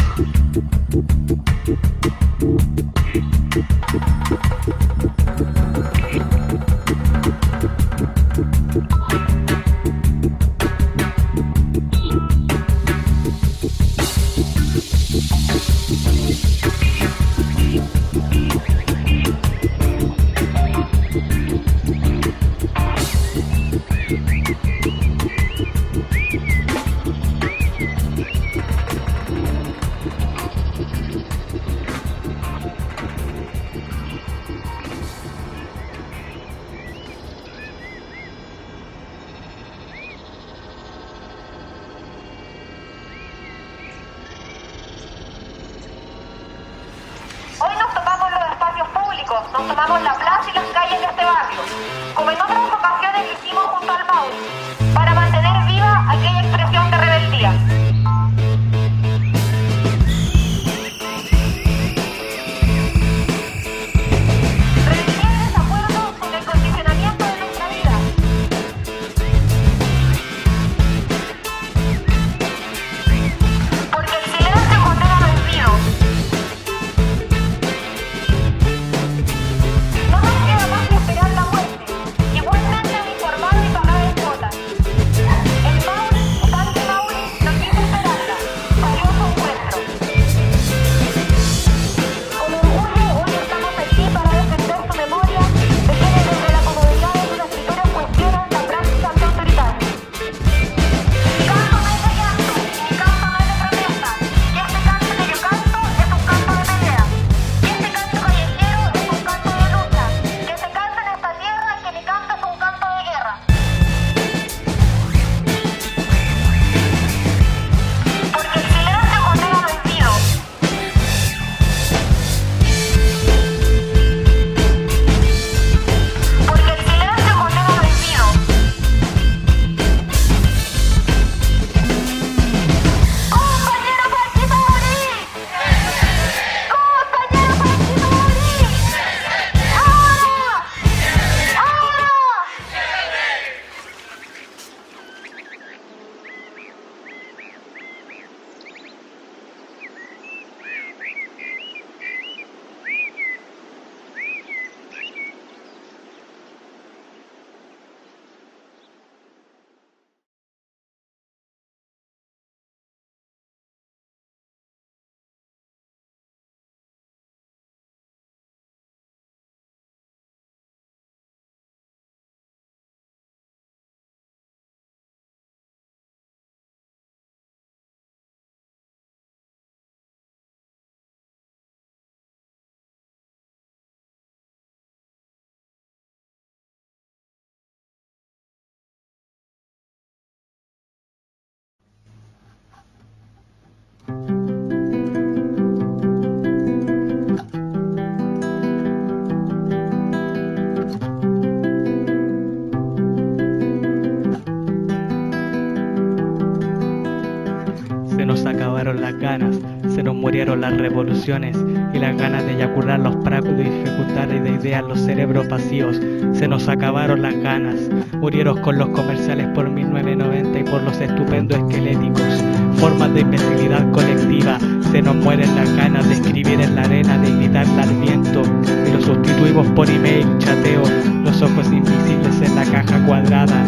Revoluciones y las ganas de eyacular los práculos y fecundar de ideas los cerebros vacíos. Se nos acabaron las ganas, murieron con los comerciales por 1990 y por los estupendos esqueléticos. Formas de imbecilidad colectiva, se nos mueren las ganas de escribir en la arena, de gritarle al viento y lo sustituimos por email, chateo, los ojos invisibles en la caja cuadrada.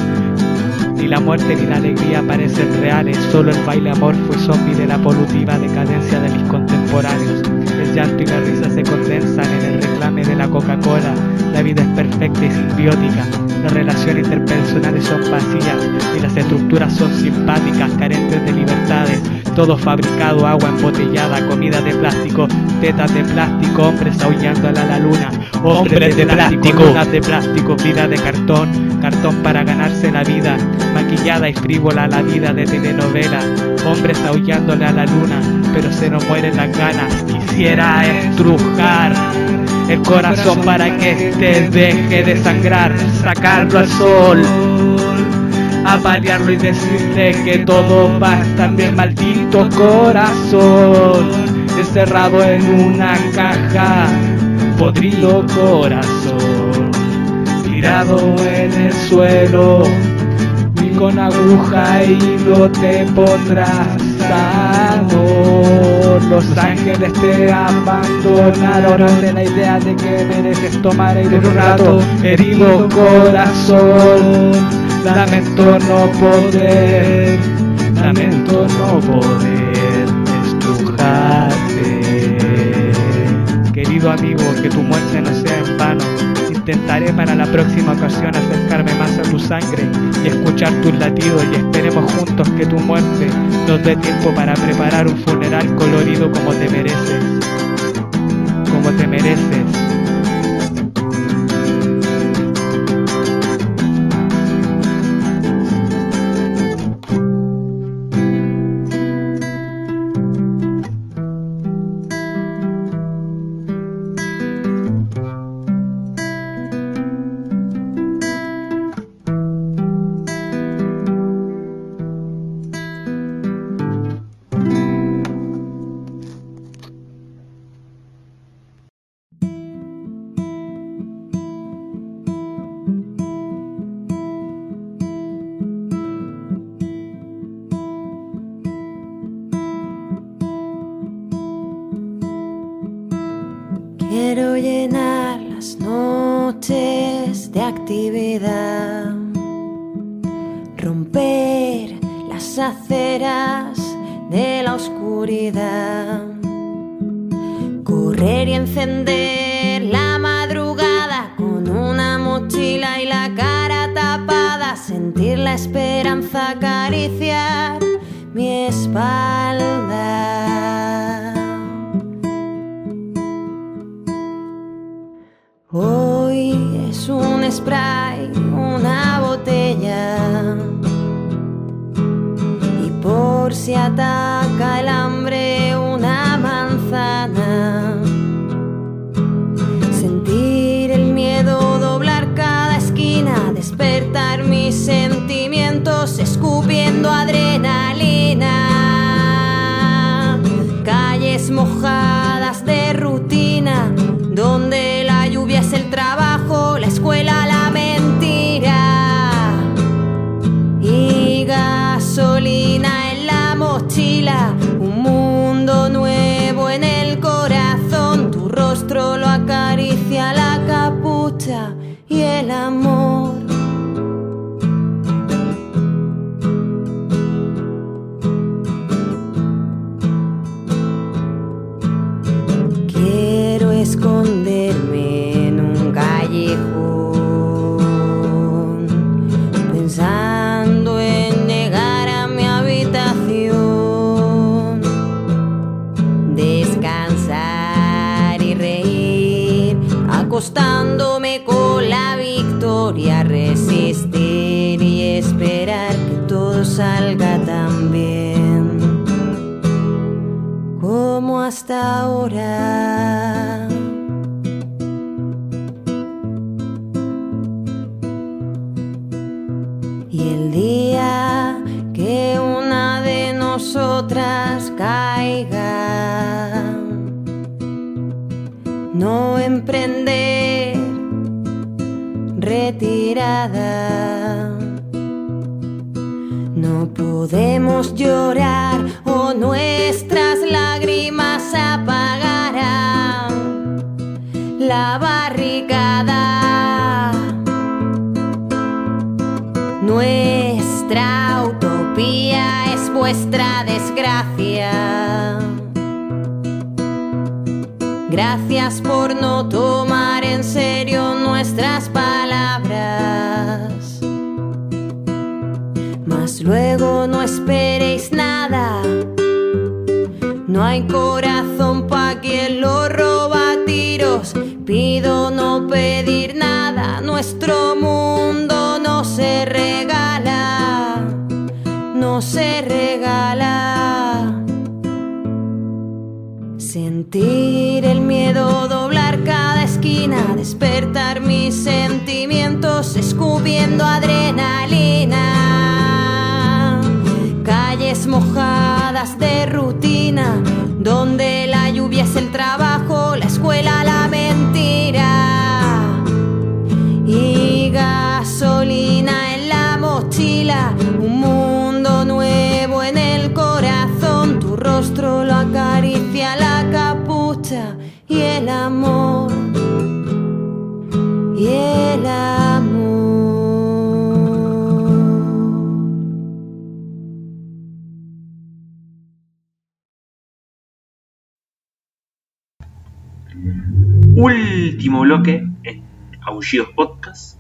Ni la muerte ni la alegría parecen reales, solo el baile amorfo y zombie de la polutiva decadencia de mis contemporáneos. El llanto y la risa se condensan en el reclame de la Coca-Cola. La vida es perfecta y simbiótica. Las relaciones interpersonales son vacías y las estructuras son simpáticas, carentes de libertades. Todo fabricado, agua embotellada, comida de plástico, tetas de plástico, hombres aullando a la luna, hombres de plástico, lunas de plástico, vida de cartón, cartón para ganarse la vida, maquillada y la vida de telenovela, hombres aullándole a la luna, pero se nos mueren las ganas. Quisiera estrujar el corazón para que te deje de sangrar, sacarlo al sol, apalearlo y decirle que todo va a maldito corazón, encerrado en una caja, podrido corazón, tirado en el suelo con aguja y hilo te pondrás sano. Los ángeles te abandonaron ante la idea de que mereces tomar aire un rato. Herido corazón, lamento no poder, lamento no poder estrujarte. Querido amigo, que tu muerte no sea en vano. Intentaré para la próxima ocasión acercarme más a tu sangre y escuchar tus latidos y esperemos juntos que tu muerte nos dé tiempo para preparar un funeral colorido como te mereces. Como te mereces. Las Quiero Gracias por no tomar en serio nuestras palabras. Mas luego no esperéis nada. No hay corazón pa' quien lo roba a tiros. Pido no pedir nada. Nuestro mundo no se regala. No se regala. Sentir el miedo doblar cada esquina, despertar mis sentimientos, escupiendo adrenalina. Calles mojadas de rutina, Último bloque en Aullidos Podcast.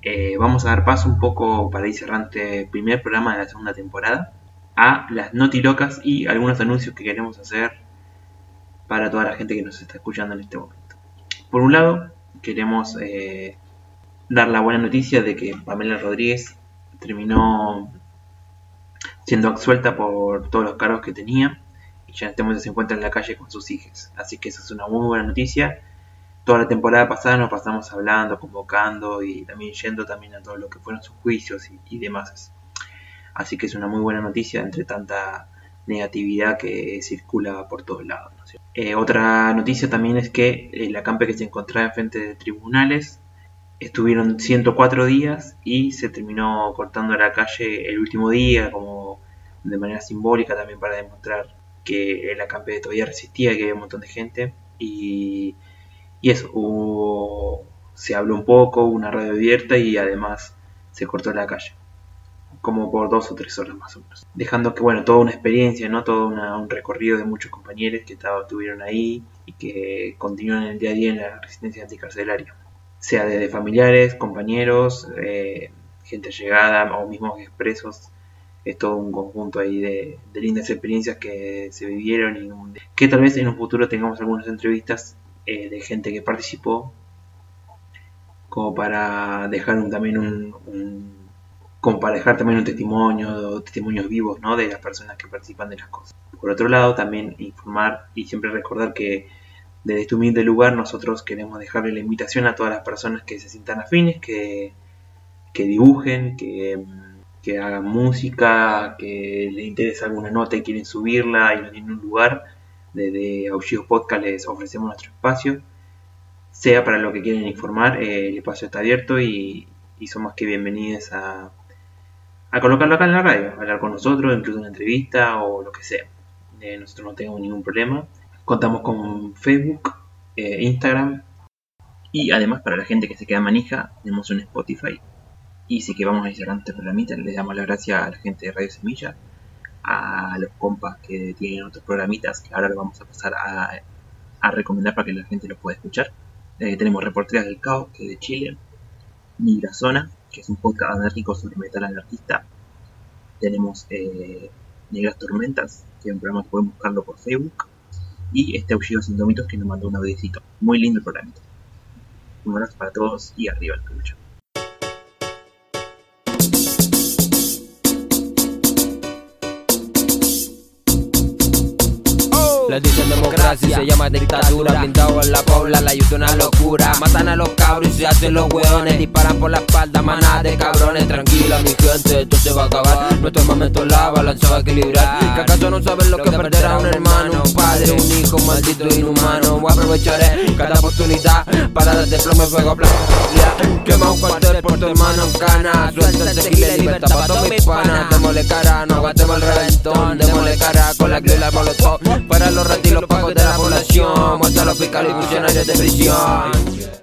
Eh, vamos a dar paso un poco para ir cerrando este primer programa de la segunda temporada a las notilocas y algunos anuncios que queremos hacer para toda la gente que nos está escuchando en este momento. Por un lado, queremos eh, dar la buena noticia de que Pamela Rodríguez terminó siendo absuelta por todos los cargos que tenía y ya en este momento se encuentra en la calle con sus hijas. Así que eso es una muy buena noticia. Toda la temporada pasada nos pasamos hablando, convocando y también yendo también a todo lo que fueron sus juicios y, y demás. Así que es una muy buena noticia entre tanta negatividad que circula por todos lados. ¿no? Eh, otra noticia también es que el acampe que se encontraba enfrente de tribunales estuvieron 104 días y se terminó cortando la calle el último día como de manera simbólica también para demostrar que el acampe todavía resistía, que había un montón de gente y, y eso, hubo, se habló un poco, una radio abierta y además se cortó la calle como por dos o tres horas más o menos. Dejando que, bueno, toda una experiencia, ¿no? Todo una, un recorrido de muchos compañeros que estuvieron ahí y que continúan el día a día en la resistencia anticarcelaria. Sea desde familiares, compañeros, eh, gente llegada o mismos expresos. Es todo un conjunto ahí de, de, lindas experiencias que se vivieron y que tal vez en un futuro tengamos algunas entrevistas eh, de gente que participó como para dejar un, también un, un también un testimonio, testimonios vivos ¿no? de las personas que participan de las cosas. Por otro lado, también informar y siempre recordar que desde este humilde lugar nosotros queremos dejarle la invitación a todas las personas que se sientan afines, que, que dibujen, que, que, hagan música, que les interesa alguna nota y quieren subirla y no tienen un lugar. Desde Aullidos Podcast les ofrecemos nuestro espacio. Sea para lo que quieren informar, eh, el espacio está abierto y, son más que bienvenidos a, a colocarlo acá en la radio, a hablar con nosotros, incluso una entrevista o lo que sea. Eh, nosotros no tenemos ningún problema. Contamos con Facebook, eh, Instagram y además para la gente que se queda manija, tenemos un Spotify. Y sí que vamos a ir cerrando este programita, les damos las gracias a la gente de Radio Semilla, a los compas que tienen otros programitas que ahora los vamos a pasar a, recomendar para que la gente los pueda escuchar. Eh, tenemos Reporteras del Caos, que es de Chile, Migra Zona, que es un podcast anárquico sobre metal anarquista. Tenemos eh, Negras Tormentas, que es un programa que pueden buscarlo por Facebook. Y este Aullidos Indómitos que nos mandó un audicito. Muy lindo el programa. Un abrazo para todos y arriba el pelucho. Les dicen democracia se llama dictadura. Blindado en la pobla, la ayuda una locura. Matan a los cabros y se hacen los hueones. Disparan por la espalda, manada de cabrones. Tranquila mi gente, esto se va a acabar. Nuestro momento la balanza va a equilibrar. ¿Que acaso no saben lo que perder a un hermano? Un padre, un hijo, maldito inhumano. Aprovecharé cada oportunidad Para darte plomo y fuego a Quema un cuartel por tu hermano en cana. Suelta el tequila y libertad para todos mis panas. Démosle cara, no aguantemos el reventón. Démosle cara con la y la molotov Para los retiros pagos de la población Muerta a los fiscales y funcionarios de prisión